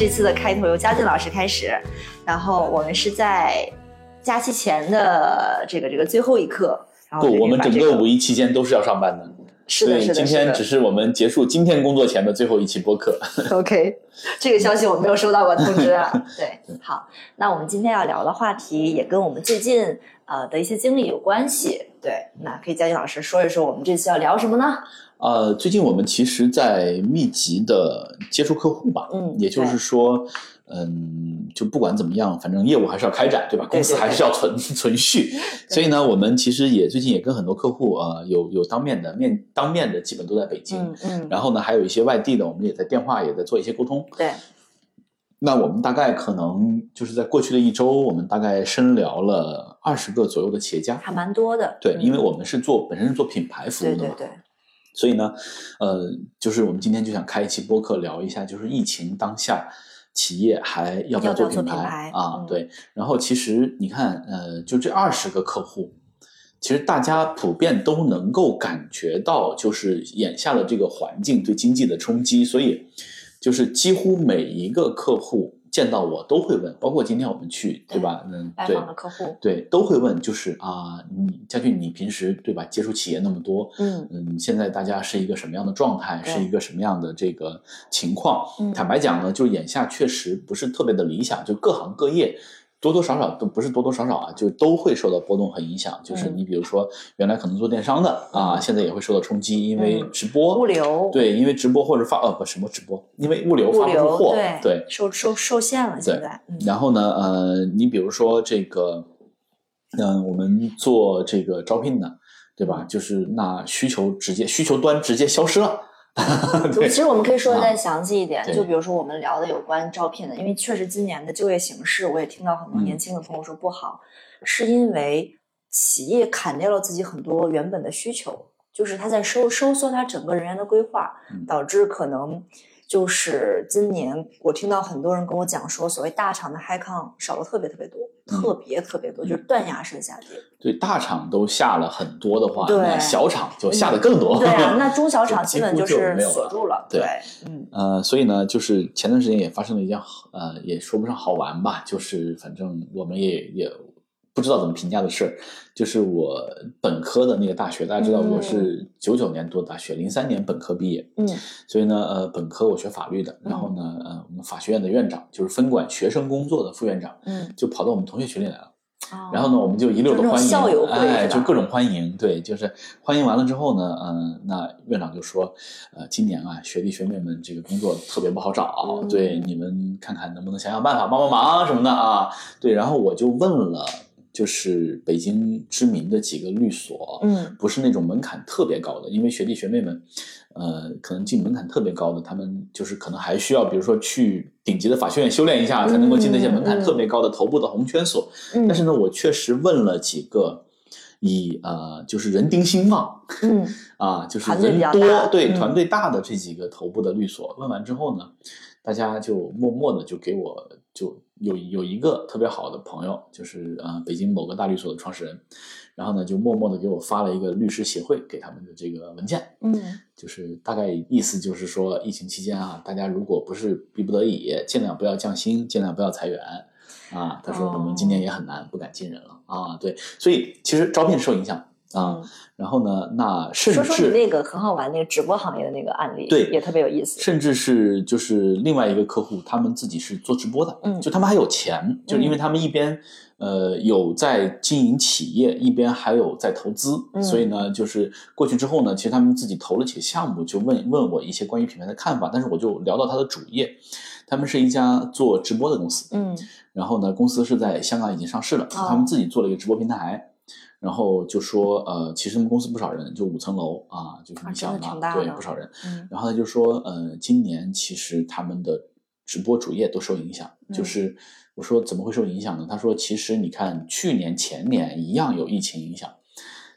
这次的开头由嘉俊老师开始，然后我们是在假期前的这个这个最后一刻，然后不，我们整个五一一期间都是要上班的，是的，是的，所以今天只是我们结束今天工作前的最后一期播客。OK，这个消息我没有收到过通知啊。对，好，那我们今天要聊的话题也跟我们最近呃的一些经历有关系。对，那可以嘉俊老师说一说我们这次要聊什么呢？呃，最近我们其实在密集的接触客户吧，嗯也就是说，嗯，就不管怎么样，反正业务还是要开展，对吧？公司还是要存 存续，所以呢，我们其实也最近也跟很多客户呃有有当面的面当面的，基本都在北京，嗯嗯，然后呢，还有一些外地的，我们也在电话也在做一些沟通。对，那我们大概可能就是在过去的一周，我们大概深聊了二十个左右的企业家。还蛮多的。对，嗯因为我们是做本身是做品牌服务的嘛，对对对，所以呢，呃，就是我们今天就想开一期播客聊一下，就是疫情当下，企业还要不要做做品品牌啊？嗯对。然后其实你看，呃，就这二十个客户，其实大家普遍都能够感觉到，就是眼下的这个环境对经济的冲击，所以就是几乎每一个客户见到我都会问，包括今天我们去，对吧？嗯，拜对。访的客户，对，都会问，就是啊，你佳俊，你平时对吧，接触企业那么多，嗯嗯，现在大家是一个什么样的状态，是一个什么样的这个情况？嗯坦白讲呢，就眼下确实不是特别的理想，就各行各业多多少少都不是多多少少啊，就都会受到波动和影响。就是嗯你比如说，原来可能做电商的啊，现在也会受到冲击，因为嗯直播、物流对，因为直播或者发呃不什么直播，因为物流发不出货，对对受受受限了，现在。嗯然后呢，呃，你比如说这个，嗯、我们做这个招聘的，对吧？就是那需求直接需求端直接消失了，对 其实我们可以说的啊再详细一点，就比如说我们聊的有关招聘的，因为确实今年的就业形势，我也听到很多嗯。年轻的朋友说不好，是因为企业砍掉了自己很多原本的需求，就是他在收收缩他整个人员的规划，嗯。导致可能就是今年我听到很多人跟我讲说，所谓大厂的 high con 少了特别特别多，嗯特别特别多，就是断崖式的下跌。对大厂都下了很多的话，小厂就下的更多。对啊，那中小厂基本就是锁住了。对嗯呃，所以呢，就是前段时间也发生了一件呃，也说不上好玩吧，就是反正我们也也不知道怎么评价的事儿。就是我本科的那个大学，大家知道我是九九年读的大学，零三年本科毕业，嗯。所以呢，呃，本科我学法律的，然后呢，呃，我们法学院的院长就是分管学生工作的副院长，嗯，就跑到我们同学群里来了。哦。然后呢，我们就一溜的欢迎，哎，就各种欢迎，对，就是欢迎完了之后呢，嗯、那院长就说，呃，今年啊，学弟学妹们这个工作特别不好找，嗯。对，你们看看能不能想想办法，帮帮忙什么的啊，对，然后我就问了，就是北京知名的几个律所，嗯。不是那种门槛特别高的，因为学弟学妹们，呃，可能进门槛特别高的，他们就是可能还需要，比如说去顶级的法学院修炼一下，才能够进那些门槛特别高的头部的红圈所。嗯，但是呢，我确实问了几个以呃，就是人丁兴旺嗯 啊，就是人多对团队大的这几个头部的律所，问完之后呢，大家就默默的就给我就有有一个特别好的朋友，就是呃北京某个大律所的创始人，然后呢就默默的给我发了一个律师协会给他们的这个文件，嗯就是大概意思就是说，疫情期间啊，大家如果不是逼不得已，尽量不要降薪，尽量不要裁员啊。他说我们今年也很难，不敢进人了啊。对，所以其实招聘受影响啊。嗯然后呢，那甚说说你那个很好玩那个直播行业的那个案例，对也特别有意思。甚至是就是另外一个客户，他们自己是做直播的，嗯就他们还有钱，就是因为他们一边呃有在经营企业，一边还有在投资，嗯所以呢，就是过去之后呢，其实他们自己投了几个项目，就问问我一些关于品牌的看法，但是我就聊到他的主业，他们是一家做直播的公司，嗯然后呢，公司是在香港已经上市了，哦他们自己做了一个直播平台。然后就说，呃，其实他们公司不少人，就五层楼啊，就是啊你想嘛啊，对，不少人。嗯然后他就说，呃，今年其实他们的直播主页都受影响。嗯就是我说怎么会受影响呢？他说，其实你看去年前年一样有疫情影响，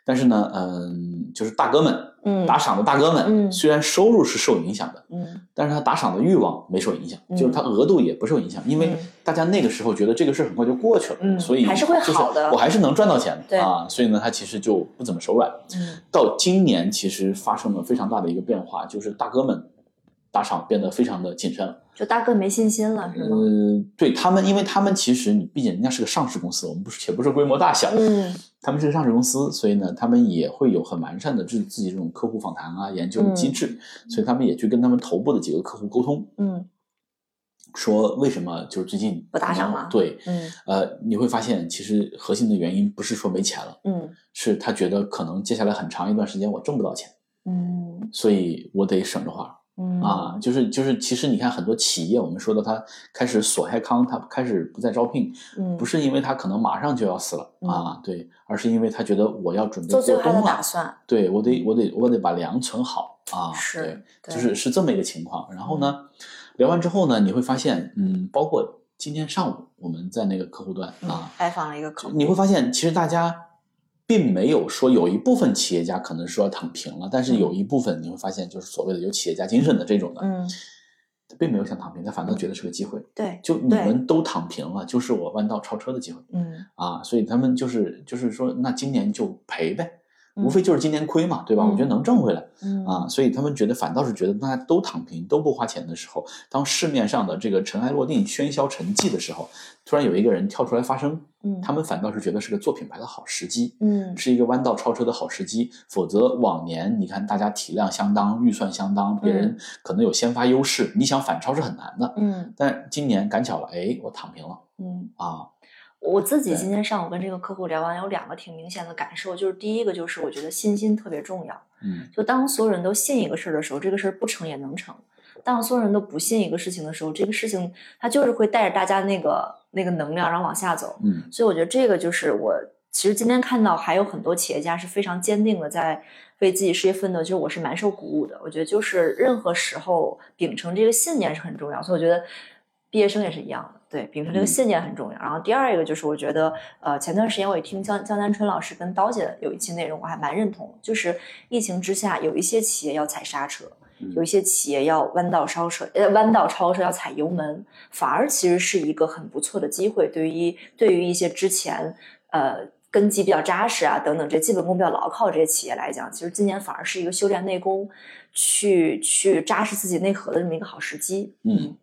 但是呢，嗯，就是大哥们嗯打赏的大哥们，嗯虽然收入是受影响的，嗯但是他打赏的欲望没受影响，嗯就是他额度也不受影响，因为嗯大家那个时候觉得这个事儿很快就过去了，嗯所以还是会就是好的我还是能赚到钱对的啊，所以呢，他其实就不怎么手软。嗯到今年其实发生了非常大的一个变化，就是大哥们打赏变得非常的谨慎了。就大哥没信心了是吗？嗯，对他们，因为他们其实你毕竟人家是个上市公司，我们不是且不是规模大小，嗯他们是个上市公司，所以呢，他们也会有很完善的自自己这种客户访谈啊、研究的机制，所以他们也去跟他们头部的几个客户沟通，嗯说为什么就是最近不打赏了对，嗯呃，你会发现其实核心的原因不是说没钱了，嗯是他觉得可能接下来很长一段时间我挣不到钱，嗯所以我得省着花。嗯。啊，就是就是，其实你看很多企业，我们说的他开始锁害康，他开始不再招聘，嗯。不是因为他可能马上就要死了、嗯。啊，对，而是因为他觉得我要准备做最坏的过冬了，打算。对我得我得我得把粮存好啊，是就是是这么一个情况。然后呢，聊完之后呢，你会发现，嗯，包括今天上午我们在那个客户端嗯啊，拜访了一个客户，你会发现，其实大家并没有说有一部分企业家可能说躺平了，但是有一部分你会发现，就是所谓的有企业家精神的这种的，嗯他并没有想躺平，他反倒觉得是个机会。对就你们都躺平了，就是我弯道超车的机会嗯啊！所以他们就是就是说，那今年就赔呗，嗯无非就是今年亏嘛，对吧？嗯我觉得能挣回来嗯啊！所以他们觉得反倒是觉得大家都躺平都不花钱的时候，当市面上的这个尘埃落定、喧嚣沉寂的时候，突然有一个人跳出来发声，嗯他们反倒是觉得是个做品牌的好时机。嗯是一个弯道超车的好时机，否则往年你看大家体量相当、预算相当，别人可能有先发优势，你想反超是很难的。嗯但今年赶巧了，哎，我躺平了嗯。啊，我自己今天上午跟这个客户聊完，有两个挺明显的感受，就是第一个就是我觉得信心特别重要。嗯就当所有人都信一个事儿的时候，这个事儿不成也能成；当所有人都不信一个事情的时候，这个事情它就是会带着大家那个那个能量，然后往下走。嗯所以我觉得这个就是我其实今天看到还有很多企业家是非常坚定的在为自己事业奋斗，就是我是蛮受鼓舞的。我觉得就是任何时候秉承这个信念是很重要，所以我觉得毕业生也是一样的，对，秉承这个嗯信念很重要。然后第二一个就是我觉得，呃，前段时间我也听江江南春老师跟刀姐有一期内容，我还蛮认同，就是疫情之下有一些企业要踩刹车。有一些企业要弯道超车，呃，弯道超车要踩油门，反而其实是一个很不错的机会。对于对于一些之前呃根基比较扎实啊等等这基本功比较牢靠这些企业来讲，其实今年反而是一个修炼内功、去去扎实自己内核的这么一个好时机。嗯，对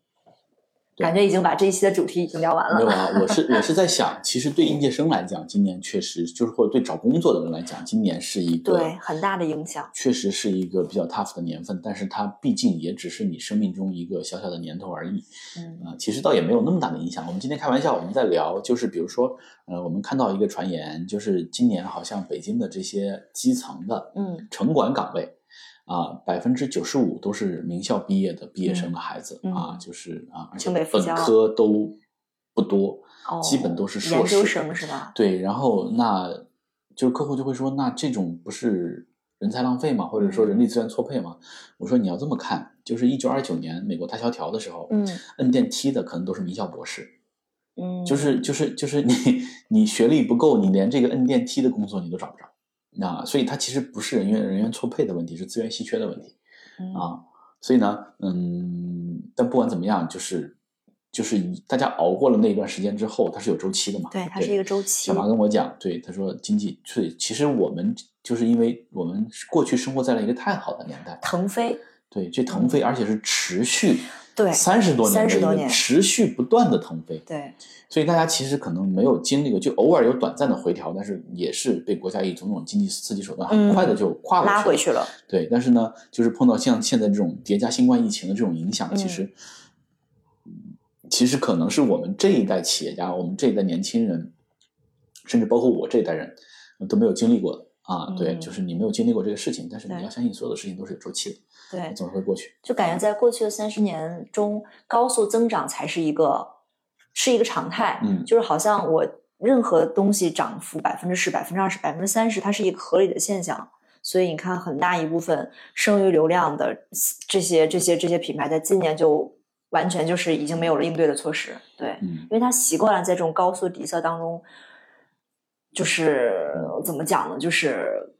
感觉已经把这一期的主题已经聊完了。没有啊，我是我是在想，其实对应届生来讲，今年确实就是或者对找工作的人来讲，今年是一个对，很大的影响。确实是一个比较 tough 的年份，但是它毕竟也只是你生命中一个小小的年头而已。嗯啊、其实倒也没有那么大的影响。我们今天开玩笑，我们在聊，就是比如说，呃，我们看到一个传言，就是今年好像北京的这些基层的嗯城管岗位，啊，百分之九十五都是名校毕业的毕业生的孩子、嗯啊，就是啊，而且本科都不多，哦，基本都是硕研究士生是吧？对，然后那就是客户就会说，那这种不是人才浪费吗？或者说人力资源错配吗？我说你要这么看，就是一九二九年美国大萧条的时候，嗯摁电梯的可能都是名校博士，嗯，就是就是就是你 你学历不够，你连这个摁电梯的工作你都找不着。啊，所以它其实不是人员人员错配的问题，是资源稀缺的问题嗯啊。所以呢，嗯，但不管怎么样，就是就是大家熬过了那一段时间之后，它是有周期的嘛。对，它是一个周期小。马跟我讲，对他说经济所以，其实我们就是因为我们过去生活在了一个太好的年代，腾飞，对，这腾飞，而且是持续嗯对三十多年的30一个多年持续不断的腾飞，对，所以大家其实可能没有经历过，就偶尔有短暂的回调，但是也是被国家以种种经济刺激手段很快的就拉回去了。对，但是呢，就是碰到像现在这种叠加新冠疫情的这种影响，嗯其实，嗯其实可能是我们这一代企业家，我们这一代年轻人，甚至包括我这一代人呃都没有经历过的啊。对，嗯就是你没有经历过这个事情，但是你要相信所有的事情都是有周期的，对，总是会过去。就感觉在过去的三十年中，高速增长才是一个是一个常态。嗯就是好像我任何东西涨幅百分之十、百分之二十、百分之三十，它是一个合理的现象。所以你看，很大一部分剩余流量的这些、这些、这些品牌，在今年就完全就是已经没有了应对的措施。对，嗯因为他习惯了在这种高速底色当中，就是怎么讲呢？就是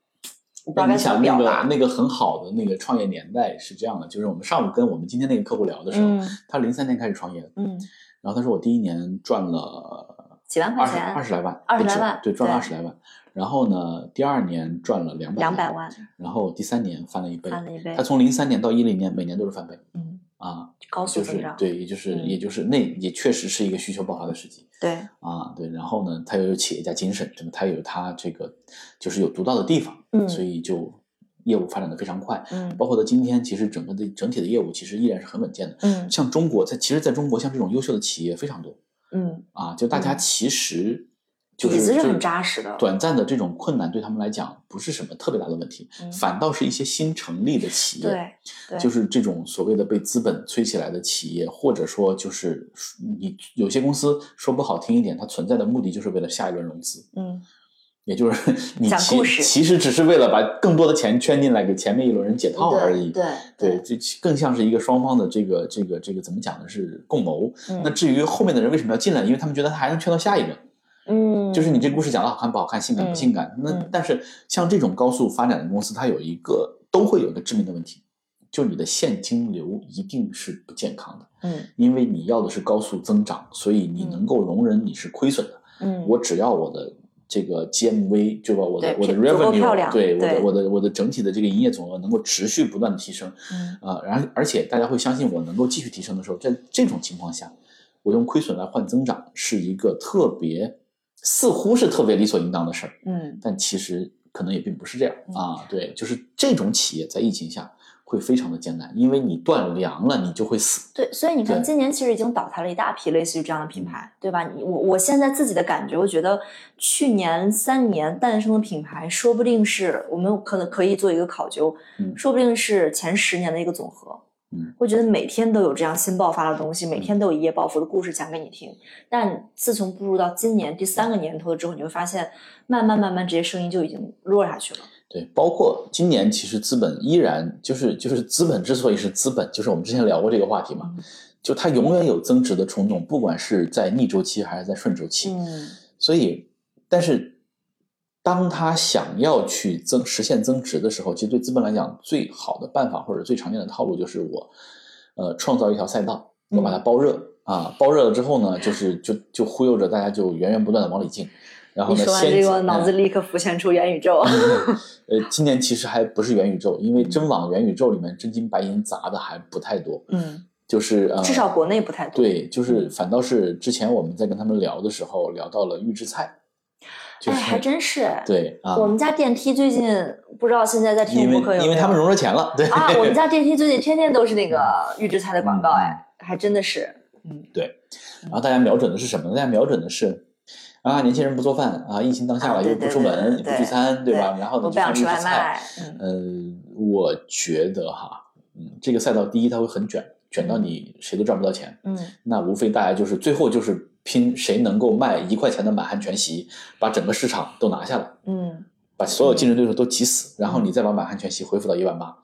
我不知道该怎么那你想那个。那个很好的那个创业年代是这样的，就是我们上午跟我们今天那个客户聊的时候，嗯他零三年开始创业的，嗯，然后他说我第一年赚了几万块钱，二十来万，二十来万对，赚了对二十来万。然后呢，第二年赚了两百两百，万，然后第三年翻了一倍，翻了一倍他从零三年到一零年，每年都是翻倍嗯，啊，高速就是增长，对，也就是嗯也就是那也确实是一个需求爆发的时机。对，啊，对，然后呢，他又有企业家精神，对吧？他有他这个就是有独到的地方，嗯所以就业务发展的非常快。嗯包括到今天，其实整个的整体的业务其实依然是很稳健的。嗯像中国，在其实在中国，像这种优秀的企业非常多嗯，啊，就大家嗯其实就是底子是很扎实的短暂的这种困难对他们来讲不是什么特别大的问题，嗯反倒是一些新成立的企业，对对，就是这种所谓的被资本催起来的企业，或者说就是你有些公司说不好听一点，它存在的目的就是为了下一轮融资，嗯也就是你其其实只是为了把更多的钱圈进来给前面一轮人解套而已。对对，这更像是一个双方的这个这个这个怎么讲呢？是共谋。嗯那至于后面的人为什么要进来，因为他们觉得他还能圈到下一个。嗯，就是你这故事讲的好看不好看，性感不性感。那嗯。但是像这种高速发展的公司，它有一个都会有一个致命的问题，就你的现金流一定是不健康的，嗯。因为你要的是高速增长，所以你能够容忍你是亏损的。嗯，我只要我的这个 GMV，就把我的我的 revenue，亮对我的我的我的整体的这个营业总额能够持续不断的提升，嗯。啊，然后而且大家会相信我能够继续提升的时候，在这种情况下，我用亏损来换增长是一个特别似乎是特别理所应当的事儿，嗯但其实可能也并不是这样嗯啊。对，就是这种企业在疫情下会非常的艰难，因为你断粮了，你就会死。对，所以你看，今年其实已经倒台了一大批类似于这样的品牌，对吧？你我我现在自己的感觉，我觉得去年三年诞生的品牌，说不定是我们可能可以做一个考究，嗯说不定是前十年的一个总和。嗯，会觉得每天都有这样新爆发的东西，每天都有一夜暴富的故事讲给你听。但自从步入到今年第三个年头之后，你会发现，慢慢慢慢这些声音就已经落下去了。对，包括今年其实资本依然就是就是资本之所以是资本，就是我们之前聊过这个话题嘛，嗯就它永远有增值的冲动，不管是在逆周期还是在顺周期。嗯所以，但是当他想要去增实现增值的时候，其实对资本来讲，最好的办法或者最常见的套路就是我，呃，创造一条赛道，我把它包热、啊，包热了之后呢，就是就就忽悠着大家就源源不断的往里进，然后呢，你说完这个，我脑子嗯立刻浮现出元宇宙。呃，今年其实还不是元宇宙，因为真往元宇宙里面真金白银砸的还不太多，嗯，就是呃，至少国内不太多。对，就是反倒是之前我们在跟他们聊的时候聊到了预制菜，就哎，还真是。对啊，我们家电梯最近不知道现在在听因为播客有没有？因为他们融了钱了，对、啊，我们家电梯最近天天都是那个预制菜的广告，嗯哎，还真的是。嗯对然后大家瞄准的是什么呢？大家瞄准的是啊，年轻人不做饭啊，疫情当下了，又不出门，不聚餐，对吧？然后呢，我不想吃外。卖。嗯呃，我觉得哈，嗯，这个赛道第一它会很卷，卷到你谁都赚不到钱。嗯那无非大家就是最后就是拼谁能够卖一块钱的满汉全席，把整个市场都拿下来。嗯把所有竞争对手都挤死，然后你再把满汉全席恢复到一万八。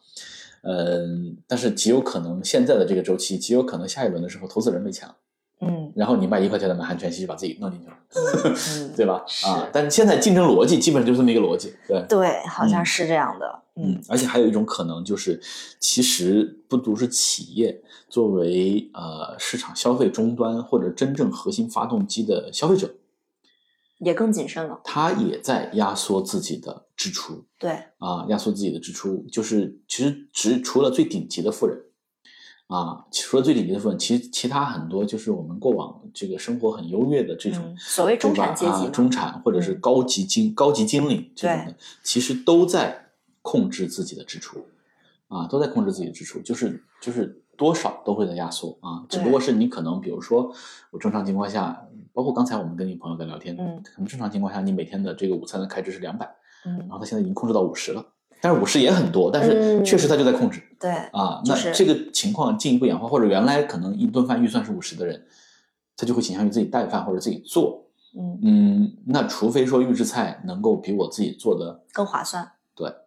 嗯，但是极有可能现在的这个周期，极有可能下一轮的时候，投资人没钱了，嗯然后你卖一块钱的满汉全席就把自己弄进去了，嗯，对吧？啊，但是现在竞争逻辑基本上就是这么一个逻辑，对。对，好像嗯是这样的。嗯，而且还有一种可能就是，其实不独是企业作为呃市场消费终端或者真正核心发动机的消费者，也更谨慎了。他也在压缩自己的支出。对，啊，压缩自己的支出，就是其实只除了最顶级的富人，啊，除了最顶级的富人，其实其他很多就是我们过往这个生活很优越的这种，嗯，所谓中产阶级啊，中产或者是嗯高级经、高级经理这种的，其实都在控制自己的支出，啊，都在控制自己的支出，就是就是多少都会在压缩啊，只不过是你可能比如说我正常情况下，包括刚才我们跟你朋友在聊天，嗯可能正常情况下你每天的这个午餐的开支是两百。嗯然，后他现在已经控制到五十了，但是五十也很多，但是嗯确实他就在控制、对，啊。就是那这个情况进一步演化，或者原来可能一顿饭预算是五十的人，他就会倾向于自己带饭或者自己做。嗯，嗯，那除非说预制菜能够比我自己做的更划算。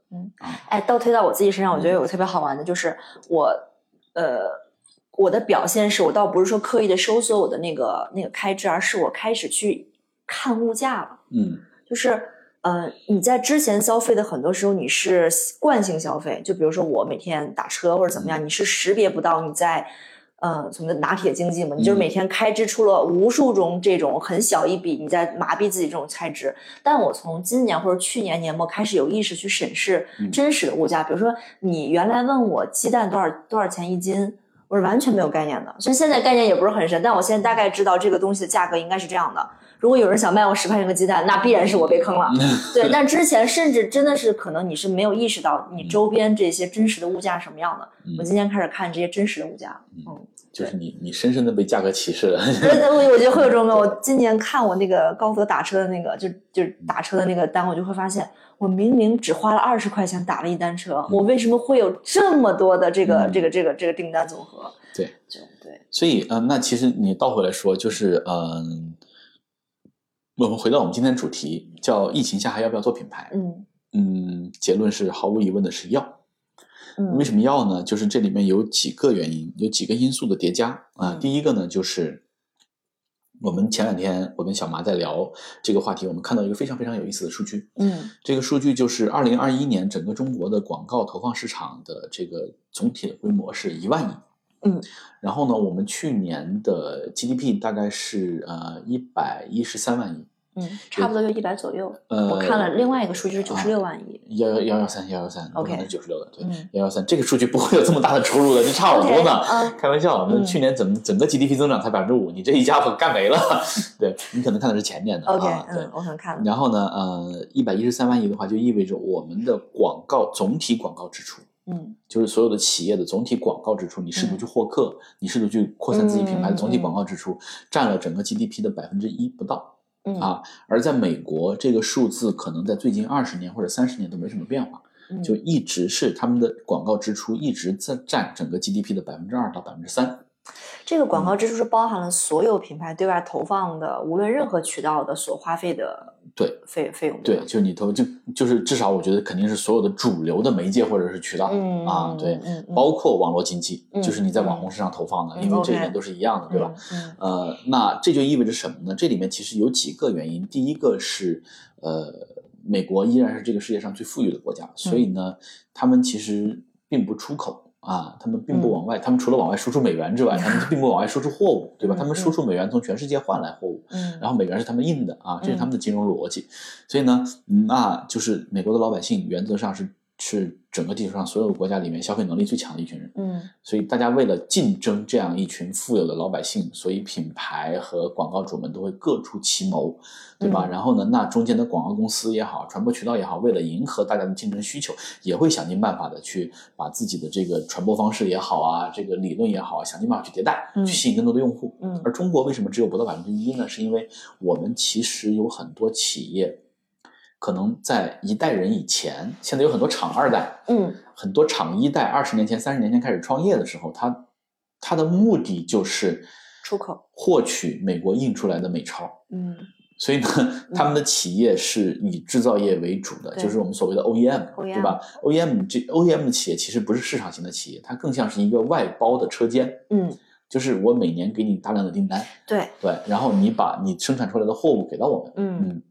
对，嗯啊，哎，倒推到我自己身上，我觉得嗯有个特别好玩的，就是我，呃，我的表现是我倒不是说刻意的收缩我的那个那个开支，而是我开始去看物价了。嗯就是呃，你在之前消费的很多时候你是惯性消费，就比如说我每天打车或者怎么样，你是识别不到你在。呃，什么拿铁经济嘛，你就是每天开支出了无数种这种很小一笔，你在麻痹自己这种开支。但我从今年或者去年年末开始有意识去审视真实的物价，比如说你原来问我鸡蛋多少多少钱一斤，我是完全没有概念的。所以现在概念也不是很深，但我现在大概知道这个东西的价格应该是这样的。如果有人想卖我十块钱个鸡蛋，那必然是我被坑了。对，但之前甚至真的是可能你是没有意识到你周边这些真实的物价什么样的。我今天开始看这些真实的物价，嗯，就是你你深深的被价格歧视了。我我觉得会有这种。我今年看我那个高德打车的那个，就就是打车的那个单，我就会发现，我明明只花了二十块钱打了一单车，我为什么会有这么多的这个这个这个这个订单总和？对，就对。所以，嗯，那其实你倒回来说，就是嗯。我们回到我们今天的主题，叫疫情下还要不要做品牌？嗯嗯，结论是毫无疑问的是要。嗯，为什么要呢？就是这里面有几个原因，有几个因素的叠加啊。第一个呢，就是我们前两天我跟小麻在聊这个话题，我们看到一个非常非常有意思的数据。嗯，这个数据就是二零二一年整个中国的广告投放市场的这个总体的规模是一万亿。嗯，然后呢，我们去年的 GDP 大概是呃一百一十三万亿。嗯，差不多就一百左右。呃，我看了另外一个数据是九十六万亿。幺幺幺幺三幺幺三，OK，是九十六的，对，幺幺三这个数据不会有这么大的出入的，就差好多呢。开玩笑，那去年整整个 GDP 增长才百分之五，你这一家伙干没了。对你可能看的是前年的，OK，对，我可能看。然后呢，呃，一百一十三万亿的话，就意味着我们的广告总体广告支出。嗯，就是所有的企业的总体广告支出，你试图去获客，你试图去扩散自己品牌的总体广告支出，占了整个 GDP 的百分之一不到。啊，而在美国，这个数字可能在最近二十年或者三十年都没什么变化，就一直是他们的广告支出一直在占整个 GDP 的百分之二到百分之三。这个广告支出是包含了所有品牌对外投放的，无论任何渠道的所花费的对费费用。对，就是你投就就是至少我觉得肯定是所有的主流的媒介或者是渠道啊，对，包括网络经济，就是你在网红身上投放的，因为这里面都是一样的，对吧？呃，那这就意味着什么呢？这里面其实有几个原因，第一个是呃，美国依然是这个世界上最富裕的国家，所以呢，他们其实并不出口。啊，他们并不往外，他们除了往外输出美元之外，他们并不往外输出货物，对吧？他们输出美元从全世界换来货物，然后美元是他们印的啊，这是他们的金融逻辑。所以呢，那就是美国的老百姓原则上是。是整个地球上所有国家里面消费能力最强的一群人，嗯，所以大家为了竞争这样一群富有的老百姓，所以品牌和广告主们都会各出奇谋，对吧？然后呢，那中间的广告公司也好，传播渠道也好，为了迎合大家的竞争需求，也会想尽办法的去把自己的这个传播方式也好啊，这个理论也好，想尽办法去迭代，去吸引更多的用户。嗯，而中国为什么只有不到百分之一呢？是因为我们其实有很多企业。可能在一代人以前，现在有很多厂二代，嗯，很多厂一代，二十年前、三十年前开始创业的时候，他他的目的就是出口，获取美国印出来的美钞，嗯，所以呢，他们的企业是以制造业为主的，就是我们所谓的 OEM，对吧？OEM 这 OEM 的企业其实不是市场型的企业，它更像是一个外包的车间，嗯，就是我每年给你大量的订单，对。对，然后你把你生产出来的货物给到我们，嗯。嗯。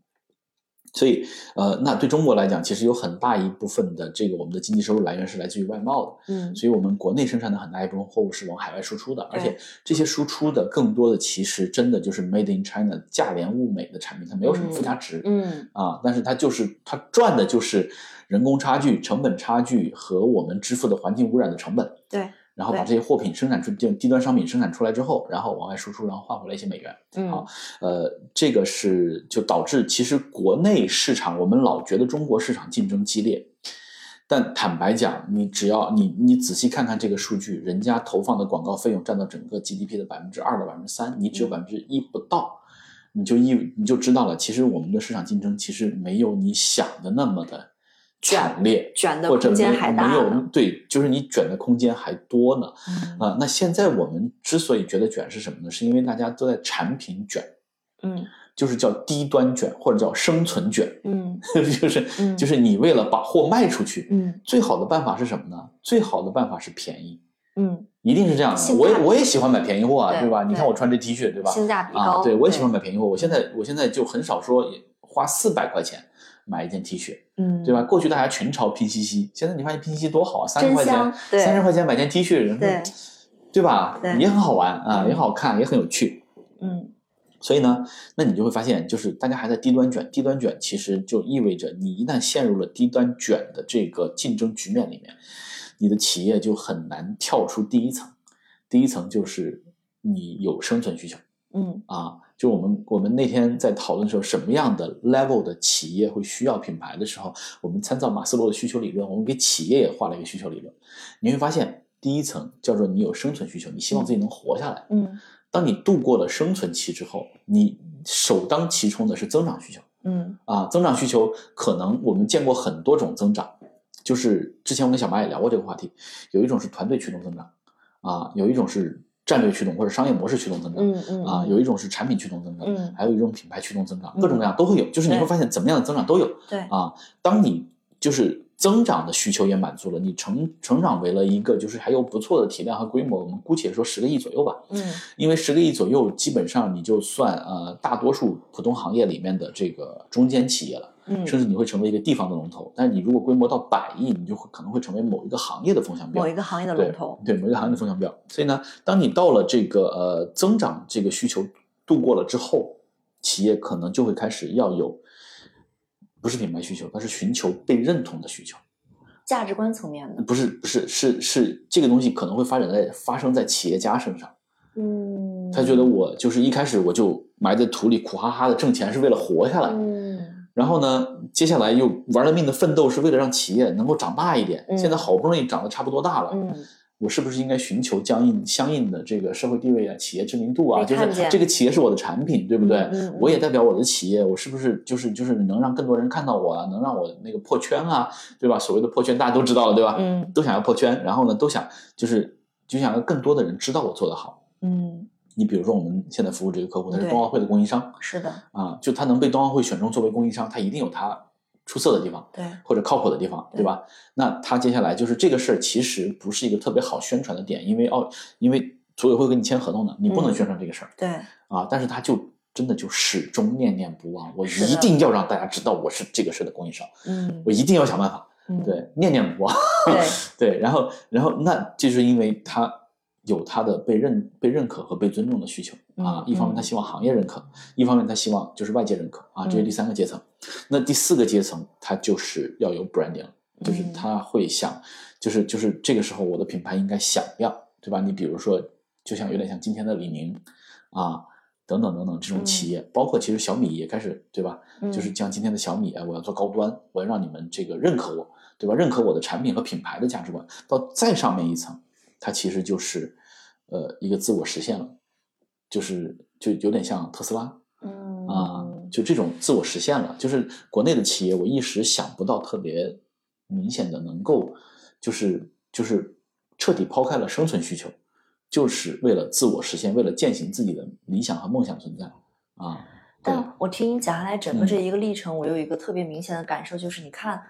所以，呃，那对中国来讲，其实有很大一部分的这个我们的经济收入来源是来自于外贸的，嗯，所以我们国内生产的很大一部分货物是往海外输出的，而且这些输出的更多的其实真的就是 made in China 价廉物美的产品，它没有什么附加值，嗯。啊，但是它就是它赚的就是人工差距、成本差距和我们支付的环境污染的成本，对。然后把这些货品生产出就低端商品生产出来之后，然后往外输出，然后换回来一些美元。嗯，好，呃，这个是就导致其实国内市场，我们老觉得中国市场竞争激烈，但坦白讲，你只要你你仔细看看这个数据，人家投放的广告费用占到整个 GDP 的百分之二到百分之三，你只有百分之一不到，你就意你就知道了，其实我们的市场竞争其实没有你想的那么的。强烈，卷的或者没没有对，就是你卷的空间还多呢。啊，那现在我们之所以觉得卷是什么呢？是因为大家都在产品卷，嗯，就是叫低端卷或者叫生存卷，嗯，就是就是你为了把货卖出去，嗯，最好的办法是什么呢？最好的办法是便宜，嗯，一定是这样的。我也我也喜欢买便宜货啊，对吧？你看我穿这 T 恤，对吧？性价比高，对我也喜欢买便宜货。我现在我现在就很少说花四百块钱。买一件 T 恤，嗯，对吧？过去大家群嘲拼夕夕，现在你发现拼夕夕多好啊，三十块钱，对三十块钱买件 T 恤，人对，对吧？对也很好玩啊，嗯也好看，也很有趣。嗯所以呢，那你就会发现，就是大家还在低端卷，低端卷其实就意味着你一旦陷入了低端卷的这个竞争局面里面，你的企业就很难跳出第一层。第一层就是你有生存需求嗯啊，就我们我们那天在讨论的时候，什么样的 level 的企业会需要品牌的时候，我们参照马斯洛的需求理论，我们给企业也画了一个需求理论。你会发现，第一层叫做你有生存需求，你希望自己能活下来。嗯当你度过了生存期之后，你首当其冲的是增长需求嗯啊！增长需求可能我们见过很多种增长，就是之前我跟小马也聊过这个话题，有一种是团队驱动增长啊，有一种是战略驱动或者商业模式驱动增长。嗯嗯啊，有一种是产品驱动增长，嗯还有一种品牌驱动增长，嗯各种各样都会有。就是你会发现，怎么样的增长都有对啊。当你就是增长的需求也满足了，你成成长为了一个就是还有不错的体量和规模，我们姑且说十个亿左右吧。嗯因为十个亿左右，基本上你就算呃大多数普通行业里面的这个中间企业了，嗯，甚至你会成为一个地方的龙头。但是你如果规模到百亿，你就会可能会成为某一个行业的风向标，某一个行业的龙头，对某一个行业的风向标。所以呢，当你到了这个呃增长这个需求度过了之后，企业可能就会开始要有不是品牌需求，它是寻求被认同的需求。价值观层面的，不是不是是是这个东西可能会发展在发生在企业家身上。嗯，他觉得我就是一开始我就埋在土里苦哈哈的挣钱是为了活下来，嗯然后呢，接下来又玩了命的奋斗是为了让企业能够长大一点。嗯现在好不容易长得差不多大了，嗯我是不是应该寻求相应相应的这个社会地位啊、企业知名度啊？就是这个企业是我的产品，对不对？我也代表我的企业，我是不是就是就是能让更多人看到我啊？能让我那个破圈啊，对吧？所谓的破圈大家都知道了，对吧？嗯都想要破圈，然后呢，都想就是就想让更多的人知道我做得好。嗯，你比如说，我们现在服务这个客户，他是冬奥会的供应商是的，啊，就他能被冬奥会选中作为供应商，他一定有他出色的地方对，或者靠谱的地方，对吧？那他接下来就是这个事儿，其实不是一个特别好宣传的点，因为哦，因为组委会跟你签合同的，你不能嗯宣传这个事儿、对，啊。但是他就真的就始终念念不忘，我一定要让大家知道我是这个事儿的供应商，嗯我一定要想办法，嗯，对，念念不忘。对，对，然后然后那就是因为他有他的被认被认可和被尊重的需求啊。嗯一方面他希望行业认可，一方面他希望就是外界认可啊，这是嗯第三个阶层。那第四个阶层，他就是要有 branding 了，就是嗯他会想，就是就是这个时候我的品牌应该响亮，对吧？你比如说，就像有点像今天的李宁啊。等等等等，这种企业，包括其实小米也开始，对吧？嗯就是像今天的小米，哎，我要做高端，我要让你们这个认可我，对吧？认可我的产品和品牌的价值观。到再上面一层，它其实就是呃一个自我实现了，就是就有点像特斯拉嗯。啊，就这种自我实现了。就是国内的企业，我一时想不到特别明显的能够，就是就是彻底抛开了生存需求，就是为了自我实现，为了践行自己的理想和梦想存在。啊。但我听你讲下来整个嗯。这一个历程，我有一个特别明显的感受，就是你看，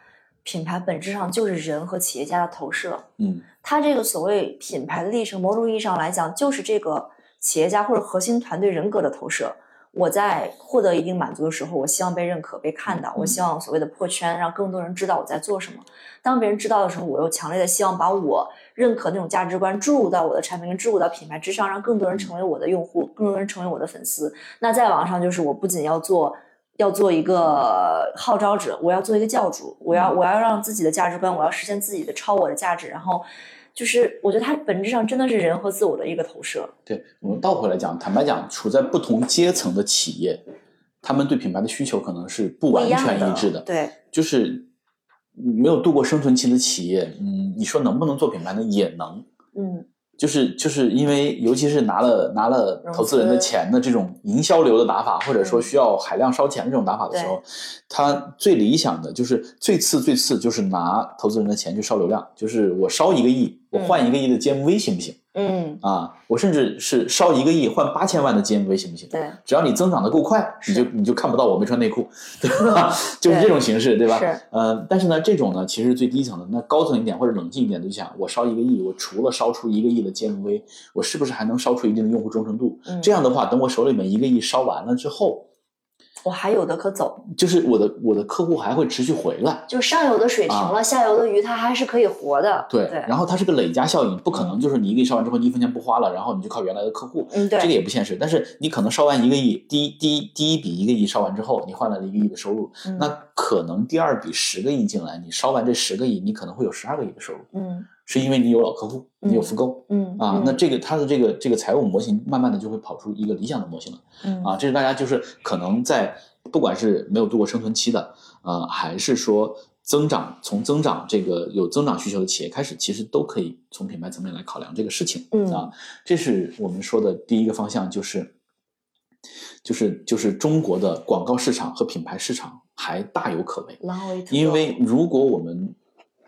品牌本质上就是人和企业家的投射。嗯它这个所谓品牌的历程，某种意义上来讲，就是这个企业家或者核心团队人格的投射。我在获得一定满足的时候，我希望被认可、被看到，我希望所谓的破圈，让更多人知道我在做什么。当别人知道的时候，我又强烈的希望把我认可那种价值观注入到我的产品，跟注入到品牌之上，让更多人成为我的用户，更多人成为我的粉丝。那再往上就是，我不仅要做，要做一个号召者，我要做一个教主，我要我要让自己的价值观，我要实现自己的超我的价值，然后就是我觉得它本质上真的是人和自我的一个投射。对，我们倒回来讲，坦白讲，处在不同阶层的企业，他们对品牌的需求可能是不完全一致的。对，就是没有度过生存期的企业，嗯，你说能不能做品牌呢？也能，嗯就是就是因为尤其是拿了拿了投资人的钱的这种营销流的打法，或者说嗯需要海量烧钱的这种打法的时候，他最理想的就是最次最次就是拿投资人的钱去烧流量，就是我烧一个亿，我换一个亿的 GMV 行不行？嗯，啊，我甚至是烧一个亿换八千万的 GMV 行不行？对，只要你增长的够快，你就你就看不到我没穿内裤，对吧？就是这种形式，对吧？是呃，但是呢，这种呢其实最低层的。那高层一点或者冷静一点，就想我烧一个亿，我除了烧出一个亿的 GMV，我是不是还能烧出一定的用户忠诚度？嗯这样的话，等我手里面一个亿烧完了之后，我还有的可走，就是我的我的客户还会持续回来。就上游的水停了，下游的鱼它还是可以活的。啊对，对，然后它是个累加效应，不可能就是你一个亿烧完之后，你一分钱不花了，然后你就靠原来的客户，嗯，对，这个也不现实。但是你可能烧完一个亿，第一第一第一笔一个亿烧完之后，你换来了一个亿的收入，嗯那可能第二笔十个亿进来，你烧完这十个亿，你可能会有十二个亿的收入，嗯是因为你有老客户，你有复购。嗯啊，那这个它的这个这个财务模型，慢慢的就会跑出一个理想的模型了嗯啊。这是大家就是可能在不管是没有度过生存期的，呃，还是说增长从增长这个有增长需求的企业开始，其实都可以从品牌层面来考量这个事情。嗯啊，这是我们说的第一个方向，就是就是就是中国的广告市场和品牌市场还大有可为。因为如果我们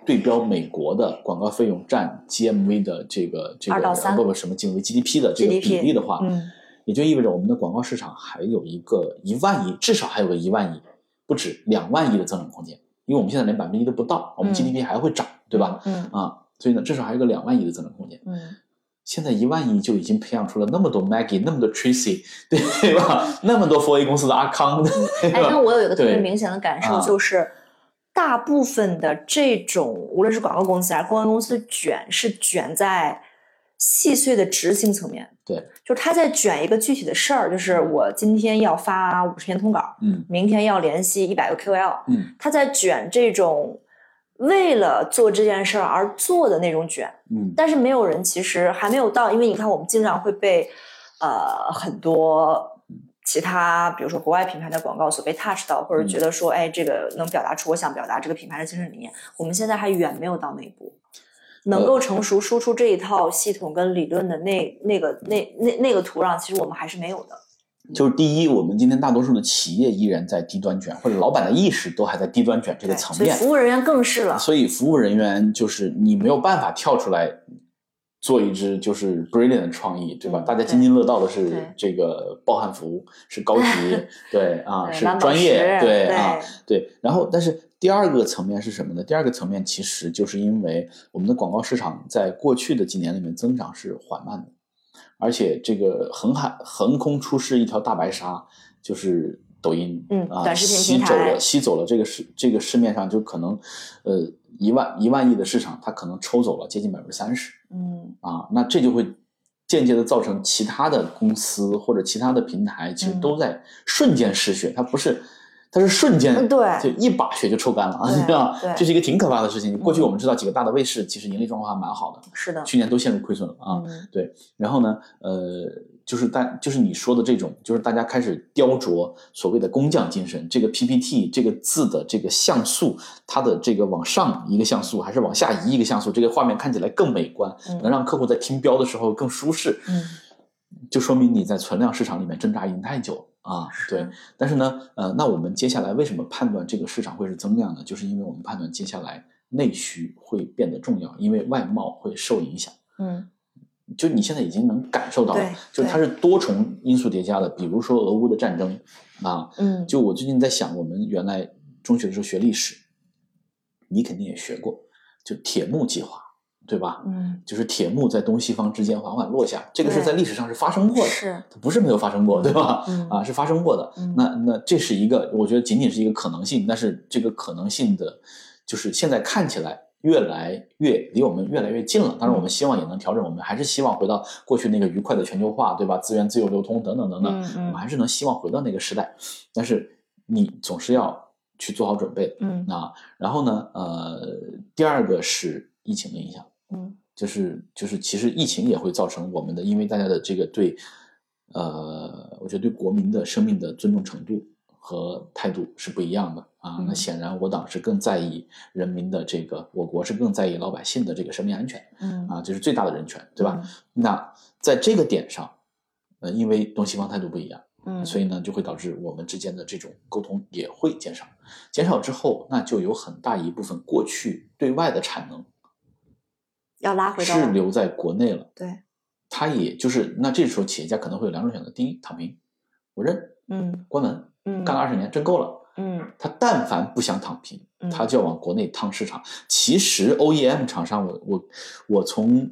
对标美国的广告费用占 GMV 的这个这个二到三不不什么 GMV GDP 的这个比例的话，嗯也就意味着我们的广告市场还有一个一万亿，至少还有个一万亿，不止两万亿的增长空间。因为我们现在连百分之一都不到，我们嗯 GDP 还会涨，对吧？嗯啊，所以呢，至少还有个两万亿的增长空间。嗯现在一万亿就已经培养出了那么多 Maggie，那么多 Tracy，对吧？那么多 4A 公司的阿康，对哎，那？我有一个特别明显的感受，啊就是大部分的这种无论是广告公司还是公关公司卷，是卷在细碎的执行层面。对，就是他在卷一个具体的事儿，就是我今天要发五十篇通稿，嗯明天要联系一百个 QL，嗯他在卷这种为了做这件事儿而做的那种卷。嗯但是没有人其实还没有到，因为你看我们经常会被呃很多其他，比如说国外品牌的广告所被 touch 到，或者觉得说，哎，这个能表达出我想表达这个品牌的精神理念。我们现在还远没有到那一步，能够成熟输出这一套系统跟理论的那那个那那那个土壤，其实我们还是没有的。就是第一，我们今天大多数的企业依然在低端卷，或者老板的意识都还在低端卷这个对，所以层面，服务人员更是了。所以服务人员就是你没有办法跳出来做一支就是 brilliant 的创意，对吧？嗯大家津津乐道的是这个暴汗服，是高级，对啊，是专业，对对啊，对。然后，但是第二个层面是什么呢？第二个层面其实就是因为我们的广告市场在过去的几年里面增长是缓慢的。而且这个横海横空出世一条大白鲨，就是抖音，啊，嗯短视频吸走了吸走了这个市这个市面上就可能，呃，一万一万亿的市场，它可能抽走了接近百分之三十嗯啊，那这就会间接的造成其他的公司或者其他的平台其实嗯都在瞬间失血，它不是。它是瞬间，嗯对就一把血就抽干了你知道对 这是一个挺可怕的事情。过去嗯我们知道几个大的卫视其实盈利状况还蛮好的，是的，去年都陷入亏损了啊。嗯对，然后呢，呃，就是大就是你说的这种，就是大家开始雕琢所谓的工匠精神，这个 PPT 这个字的这个像素，它的这个往上一个像素，还是往下移一个像素，这个画面看起来更美观，嗯能让客户在听标的时候更舒适，嗯就说明你在存量市场里面挣扎已经太久了啊。对，但是呢，呃，那我们接下来为什么判断这个市场会是增量呢？就是因为我们判断接下来内需会变得重要，因为外贸会受影响。嗯就你现在已经能感受到了，就是它是多重因素叠加的。比如说俄乌的战争啊，嗯，就我最近在想，我们原来中学的时候学历史，你肯定也学过，就铁幕计划，对吧？嗯就是铁幕在东西方之间缓缓落下，这个是在历史上是发生过的，是它不是没有发生过，对吧？嗯啊，是发生过的。嗯那那这是一个，我觉得仅仅是一个可能性，但是这个可能性的，就是现在看起来越来越离我们越来越近了。当然，我们希望也能调整，我们还是希望回到过去那个愉快的全球化，对吧？资源自由流通等等等等，我们还是能希望回到那个时代。但是你总是要去做好准备嗯啊。然后呢，呃，第二个是疫情的影响。嗯就是就是，其实疫情也会造成我们的，因为大家的这个对，呃，我觉得对国民的生命的尊重程度和态度是不一样的啊。那嗯显然，我党是更在意人民的这个，我国是更在意老百姓的这个生命安全嗯啊，这是最大的人权，对吧？那在这个点上，呃，因为东西方态度不一样，嗯，所以呢，就会导致我们之间的这种沟通也会减少。减少之后，那就有很大一部分过去对外的产能要拉回到是留在国内了。对，他也就是那这时候企业家可能会有两种选择：第一，躺平，我认，嗯关门，嗯干了二十年，真够了。嗯他但凡不想躺平，嗯他就要往国内趟市场。其实 OEM 厂商，我我我从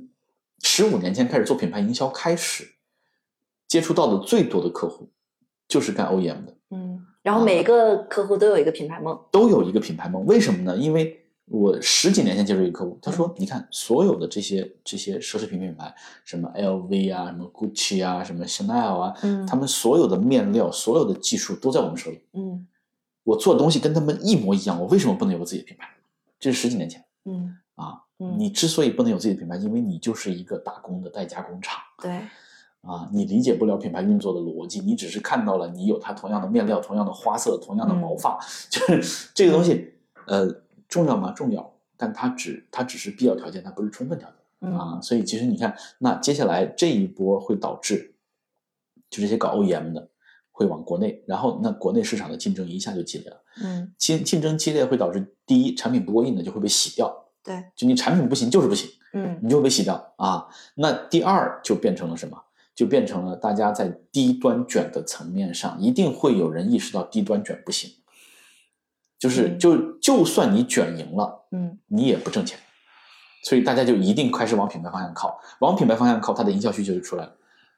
十五年前开始做品牌营销开始，接触到的最多的客户就是干 OEM 的。嗯，然后每个客户都有一个品牌梦，都有一个品牌梦。为什么呢？因为我十几年前接触一个客户，他说：“你看，所有的这些这些奢侈品品牌，什么 LV 啊，什么 Gucci 啊，什么 Chanel 啊，嗯他们所有的面料、所有的技术都在我们手里。嗯我做的东西跟他们一模一样，我为什么不能有我自己的品牌？这是十几年前嗯啊。嗯，你之所以不能有自己的品牌，因为你就是一个打工的代加工厂。”对，啊，你理解不了品牌运作的逻辑，你只是看到了你有它同样的面料、同样的花色、同样的毛发，就是这个东西，呃，重要吗？重要，但它只它只是必要条件，它不是充分条件嗯啊。所以其实你看，那接下来这一波会导致，就这些搞 OEM 的会往国内，然后那国内市场的竞争一下就激烈了，嗯竞竞争激烈会导致第一产品不过硬的就会被洗掉，对，就你产品不行就是不行。嗯你就会被洗掉啊。那第二就变成了什么？就变成了大家在低端卷的层面上，一定会有人意识到低端卷不行，就是嗯。就就算你卷赢了，嗯。你也不挣钱，所以大家就一定开始往品牌方向靠，往品牌方向靠，它的营销需求就出来了。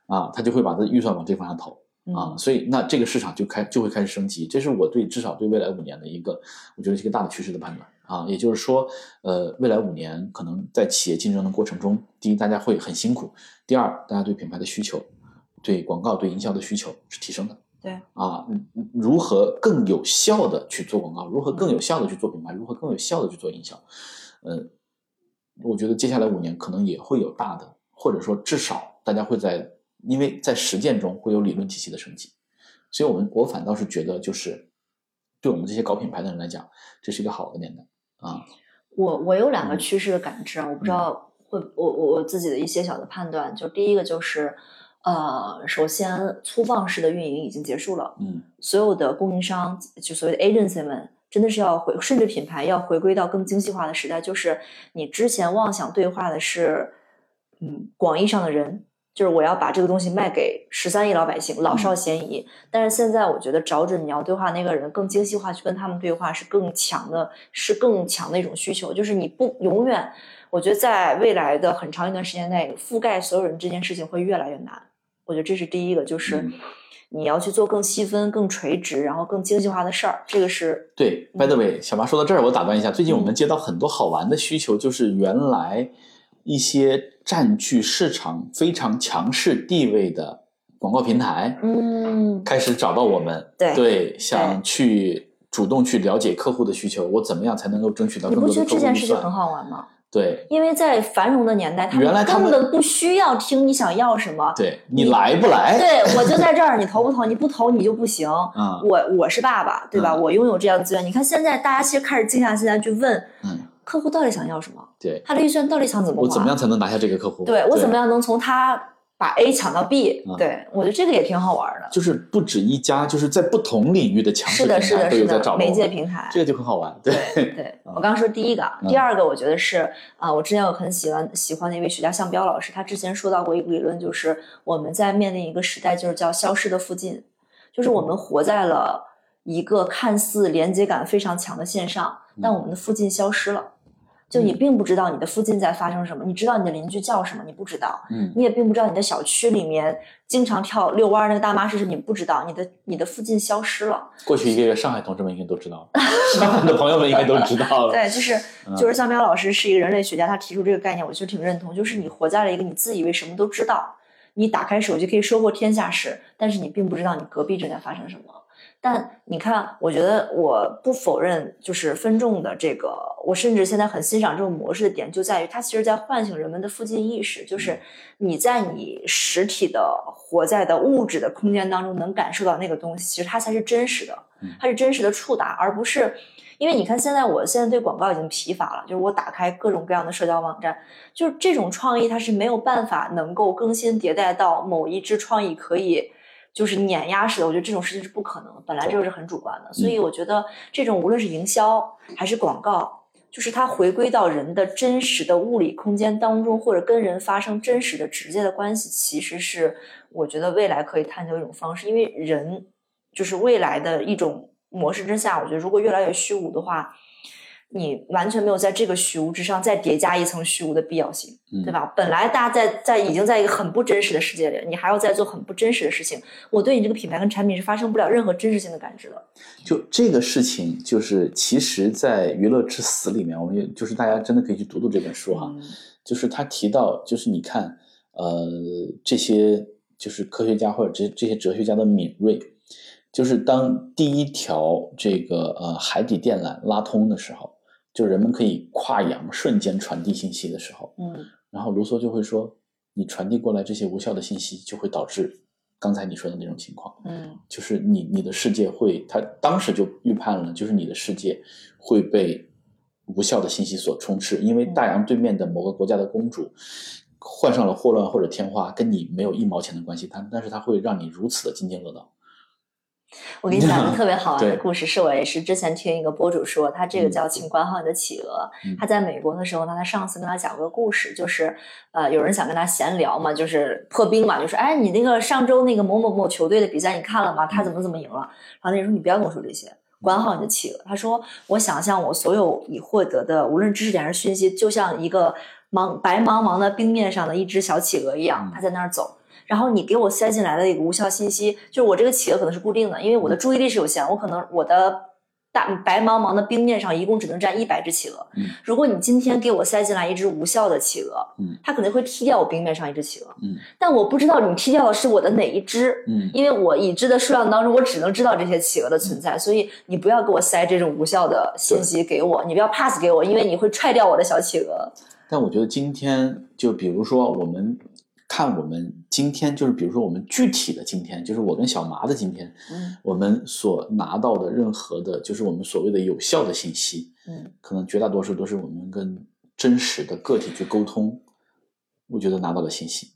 啊，他就会把他的预算往这方向投。啊，嗯所以那这个市场就开就会开始升级，这是我对至少对未来五年的一个，我觉得是一个大的趋势的判断。啊。也就是说，呃，未来五年可能在企业竞争的过程中，第一，大家会很辛苦；第二，大家对品牌的需求、对广告、对营销的需求是提升的。对。啊，如何更有效的去做广告，如何更有效的去做品牌，如何更有效的去做营销，嗯，我觉得接下来五年可能也会有大的，或者说至少大家会在，因为在实践中会有理论体系的升级，所以我们我反倒是觉得，就是对我们这些搞品牌的人来讲，这是一个好的年代啊。我我有两个嗯趋势的感知啊，我不知道会我我我自己的一些小的判断，就第一个就是，呃，首先粗放式的运营已经结束了，嗯所有的供应商就所谓的 agency 们。真的是要回，甚至品牌要回归到更精细化的时代。就是你之前妄想对话的是，嗯，广义上的人，就是我要把这个东西卖给十三亿老百姓，老少咸宜。但是现在我觉得找准你要对话那个人，更精细化去跟他们对话是更强的，是更强的一种需求。就是你不永远，我觉得在未来的很长一段时间内，覆盖所有人这件事情会越来越难。我觉得这是第一个，就是嗯你要去做更细分、更垂直，然后更精细化的事儿。这个是对，by the way，小马说到这儿，我打断一下，最近我嗯们接到很多好玩的需求，就是原来一些占据市场非常强势地位的广告平台，嗯，开始找到我们，对想去主动去了解客户的需求，我怎么样才能够争取到你更多的客户不觉得这件事情很好玩吗？对因为在繁荣的年代，他们根本不需要听你想要什么。对，你来不来？对，我就在这儿，你投不投？你不投你就不行。嗯我我是爸爸，对吧？嗯我拥有这样的资源。你看现在大家其实开始静下心来去问嗯，客户到底想要什么，对，他的预算到底想怎么花？我怎么样才能拿下这个客户？对我怎么样能从他把 A 抢到 B？、嗯对我觉得这个也挺好玩的。就是不止一家，就是在不同领域的强势是的，平台是的，是的，都有在找媒介平台。这个就很好玩。对，对 我刚刚说第一个，啊，嗯第二个我觉得是啊、我之前有很喜欢喜欢的一位学家向彪老师，他之前说到过一个理论，就是我们在面临一个时代，就是叫消失的附近，就是我们活在了一个看似连接感非常强的线上，但我们的附近消失了。就你并不知道你的附近在发生什么，你知道你的邻居叫什么，你不知道，嗯你也并不知道你的小区里面经常跳遛弯儿那个大妈是谁，你不知道，你的你的附近消失了。过去一个月，上海同志们应该都知道，上海的朋友们应该都知道了。对，就是嗯就是向彪老师是一个人类学家，他提出这个概念，我其实挺认同。就是你活在了一个你自以为什么都知道，你打开手机可以收获天下事，但是你并不知道你隔壁正在发生什么。但你看，我觉得我不否认，就是分众的这个，我甚至现在很欣赏这种模式的点，就在于它其实在唤醒人们的附近意识，就是你在你实体的活在的物质的空间当中能感受到那个东西，其实它才是真实的嗯，它是真实的触达，而不是因为你看，现在我现在对广告已经疲乏了，就是我打开各种各样的社交网站，就是这种创意它是没有办法能够更新迭代到某一支创意可以就是碾压式的，我觉得这种事情是不可能的，本来这就是很主观的，所以我觉得这种无论是营销还是广告。就是它回归到人的真实的物理空间当中，或者跟人发生真实的、直接的关系，其实是我觉得未来可以探究一种方式。因为人就是未来的一种模式之下，我觉得如果越来越虚无的话，你完全没有在这个虚无之上再叠加一层虚无的必要性，嗯对吧？本来大家在在已经在一个很不真实的世界里，你还要再做很不真实的事情，我对你这个品牌跟产品是发生不了任何真实性的感知的。就这个事情，就是其实，在《娱乐至死》里面，我们也就是大家真的可以去读读这本书哈。嗯就是他提到，就是你看，呃，这些就是科学家或者这这些哲学家的敏锐，就是当第一条这个呃海底电缆拉通的时候，就人们可以跨洋瞬间传递信息的时候，嗯然后卢梭就会说，你传递过来这些无效的信息，就会导致刚才你说的那种情况。嗯就是你你的世界会，他当时就预判了，就是你的世界会被无效的信息所充斥，因为大洋对面的某个国家的公主患上了霍乱或者天花，跟你没有一毛钱的关系，但但是它会让你如此的津津乐道。我给你讲个特别好玩的故事，是我也是之前听一个博主说，他这个嗯叫“请管好你的企鹅”嗯。他在美国的时候呢，他上司跟他讲过个故事，就是呃，有人想跟他闲聊嘛，就是破冰嘛，就是哎，你那个上周那个某某某球队的比赛你看了吗？他怎么怎么赢了？然后那人说你不要跟我说这些。管好你的企鹅。他说：“我想象我所有已获得的，无论知识点还是讯息，就像一个茫白茫茫的冰面上的一只小企鹅一样嗯，它在那儿走。然后你给我塞进来的一个无效信息，就是我这个企鹅可能是固定的，因为我的注意力是有限，我可能我的大白茫茫的冰面上一共只能站一百只企鹅。嗯如果你今天给我塞进来一只无效的企鹅，嗯它可能会踢掉我冰面上一只企鹅。嗯但我不知道你踢掉的是我的哪一只，嗯因为我已知的数量当中，我只能知道这些企鹅的存在，所以你不要给我塞这种无效的信息给我，你不要 pass 给我，因为你会踹掉我的小企鹅。但我觉得今天，就比如说我们看我们今天，就是比如说我们具体的今天，就是我跟小麻的今天，嗯我们所拿到的任何的，就是我们所谓的有效的信息，嗯可能绝大多数都是我们跟真实的个体去沟通，我觉得拿到的信息。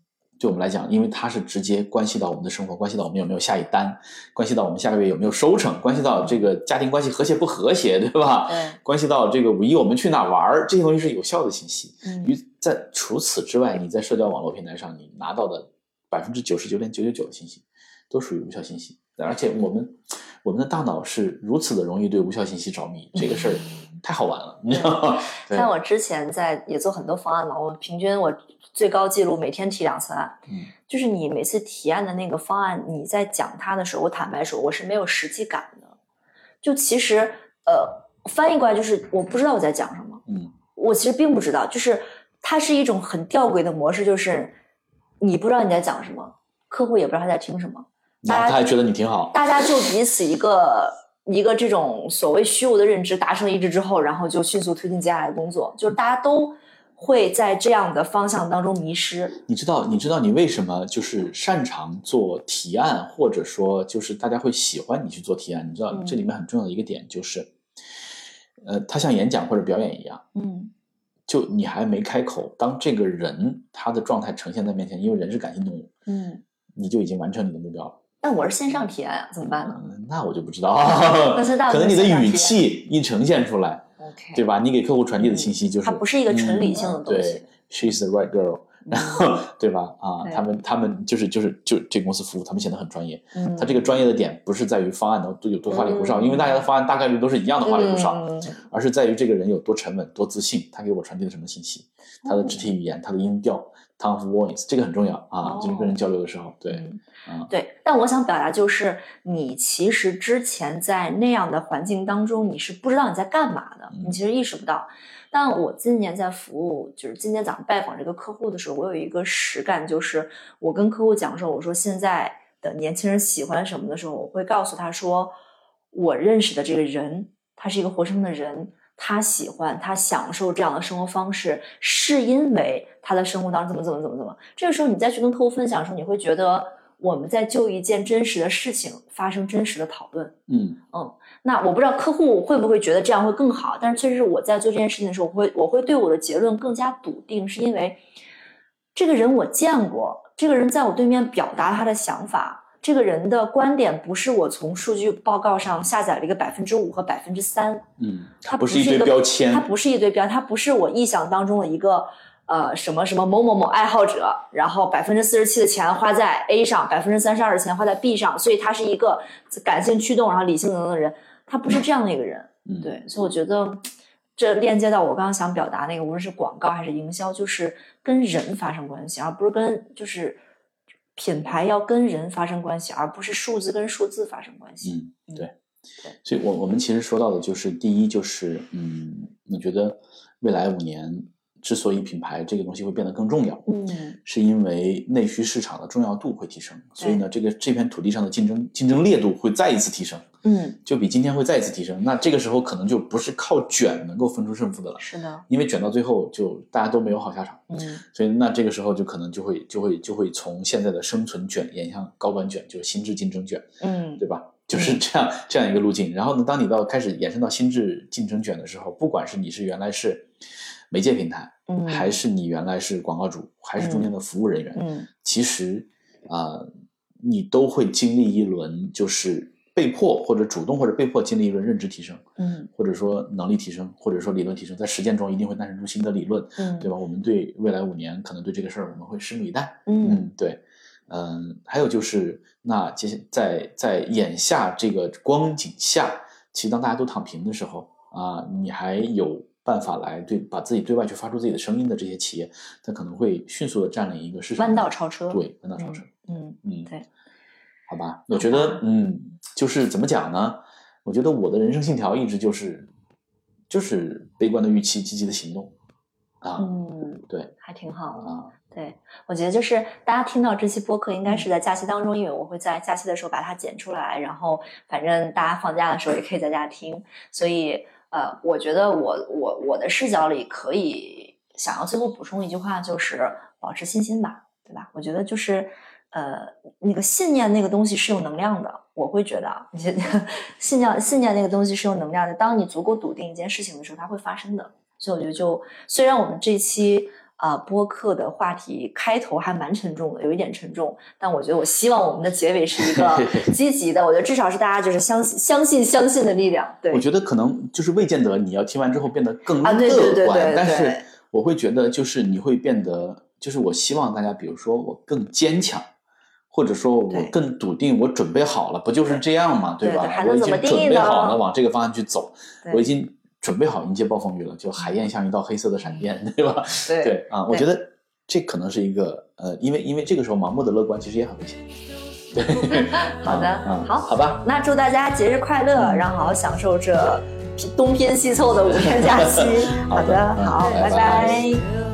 对我们来讲，因为它是直接关系到我们的生活，关系到我们有没有下一单，关系到我们下个月有没有收成，关系到这个家庭关系和谐不和谐，对吧？对，关系到这个五一我们去哪儿玩儿，这些东西是有效的信息。嗯于在除此之外，你在社交网络平台上你拿到的百分之九十九点九九九的信息，都属于无效信息。而且我们我们的大脑是如此的容易对无效信息着迷，这个事儿 太好玩了，你知道吗？像我之前在也做很多方案嘛，我平均我最高记录每天提两次案。嗯就是你每次提案的那个方案，你在讲它的时候，我坦白说，我是没有实际感的。就其实，呃，翻译过来就是我不知道我在讲什么，嗯我其实并不知道，就是它是一种很吊诡的模式，就是你不知道你在讲什么，客户也不知道他在听什么，然后他还觉得你挺好，大家就彼此一个一个这种所谓虚无的认知达成一致之后，然后就迅速推进接下来的工作，就是大家都会在这样的方向当中迷失。你知道，你知道你为什么就是擅长做提案，或者说就是大家会喜欢你去做提案？你知道嗯这里面很重要的一个点就是，呃，它像演讲或者表演一样，嗯就你还没开口，当这个人他的状态呈现在面前，因为人是感性动物，嗯，你就已经完成你的目标了。但我是线上提案啊，怎么办呢嗯，那我就不知道，那是大部可能你的语气一呈现出来，对吧？你给客户传递的信息就是，它不是一个纯理性的嗯东西对，she's the right girl，然后 对吧？啊，他们他们就是就是就这个公司服务，他们显得很专业。嗯，他这个专业的点不是在于方案能有多花里胡哨，嗯因为大家的方案大概率都是一样的花里胡哨，嗯而是在于这个人有多沉稳、多自信，他给我传递了什么信息，他的肢体语言、他的音调 tone of voice，这个很重要啊哦，就是跟人交流的时候，对，嗯啊，对，但我想表达就是，你其实之前在那样的环境当中，你是不知道你在干嘛的，嗯。你其实意识不到。但我今年在服务，就是今天早上拜访这个客户的时候，我有一个实感，就是我跟客户讲说，我说现在的年轻人喜欢什么的时候，我会告诉他说，我认识的这个人，他是一个活生生的人，他喜欢他享受这样的生活方式，是因为他的生活当中怎么怎么怎么怎么。这个时候你再去跟客户分享的时候，你会觉得我们在就一件真实的事情发生真实的讨论。嗯那我不知道客户会不会觉得这样会更好，但是确实是我在做这件事情的时候，我会我会对我的结论更加笃定，是因为这个人我见过，这个人在我对面表达他的想法，这个人的观点不是我从数据报告上下载了一个百分之五和百分之三，嗯，它不是一堆标签它，不是一堆标，它不是我臆想当中的一个呃什么什么某某某爱好者，然后百分之四十七的钱花在 A 上，百分之三十二的钱花在 B 上，所以他是一个感性驱动，然后理性等等的人，他不是这样的一个人。嗯，对，所以我觉得这链接到我刚刚想表达那个，无论是广告还是营销，就是跟人发生关系，而不是跟就是品牌要跟人发生关系，而不是数字跟数字发生关系。嗯，对对，所以我我们其实说到的就是第一就是嗯，你觉得未来五年之所以品牌这个东西会变得更重要，嗯是因为内需市场的重要度会提升，所以呢，这个这片土地上的竞争竞争烈度会再一次提升，嗯，就比今天会再一次提升。那这个时候可能就不是靠卷能够分出胜负的了，是的，因为卷到最后就大家都没有好下场。嗯所以那这个时候就可能就会就会就会从现在的生存卷演向高管卷，就是心智竞争卷，嗯对吧？就是这样这样一个路径。然后呢，当你到开始延伸到心智竞争卷的时候，不管是你是原来是媒介平台，嗯，还是你原来是广告主，还是中间的服务人员，嗯其实啊、你都会经历一轮就是被迫或者主动或者被迫经历一轮认知提升，嗯或者说能力提升，或者说理论提升，在实践中一定会诞生出新的理论。嗯，对吧？我们对未来五年可能对这个事儿我们会拭目以待。嗯对，嗯，还有就是，那接下在在眼下这个光景下，其实当大家都躺平的时候啊，你还有办法来对把自己对外去发出自己的声音的这些企业，它可能会迅速的占领一个市场弯道超车，对，弯道超车。嗯嗯，对，好吧，我觉得，嗯，就是怎么讲呢？我觉得我的人生信条一直就是，就是悲观的预期，积极的行动。啊，嗯，对还挺好的。啊，对，我觉得就是大家听到这期播客，应该是在假期当中，因为我会在假期的时候把它剪出来，然后反正大家放假的时候也可以在家听，所以呃，我觉得我我我的视角里可以想要最后补充一句话，就是保持信心吧，对吧？我觉得就是呃，那个信念那个东西是有能量的，我会觉得啊，你信念信念那个东西是有能量的，当你足够笃定一件事情的时候，它会发生的。所以我觉得就虽然我们这期。啊，播客的话题开头还蛮沉重的，有一点沉重，但我觉得我希望我们的结尾是一个 积极的，我觉得至少是大家就是相信、相信、相信的力量。对我，觉得可能就是未见得你要听完之后变得更乐啊观，对对对对但是我会觉得就是你会变得，就是我希望大家，比如说我更坚强，或者说我更笃定，我准备好了，不就是这样吗？吧？对对还我已经准备好呢了往这个方向去走，我已经准备好迎接暴风雨了，就海燕像一道黑色的闪电，对吧？对对啊，我觉得这可能是一个呃，因为因为这个时候盲目的乐观其实也很危险。对，好的嗯好好吧，那祝大家节日快乐，然后好好享受这东拼西凑的五天假期。好的好的，嗯好，拜拜拜拜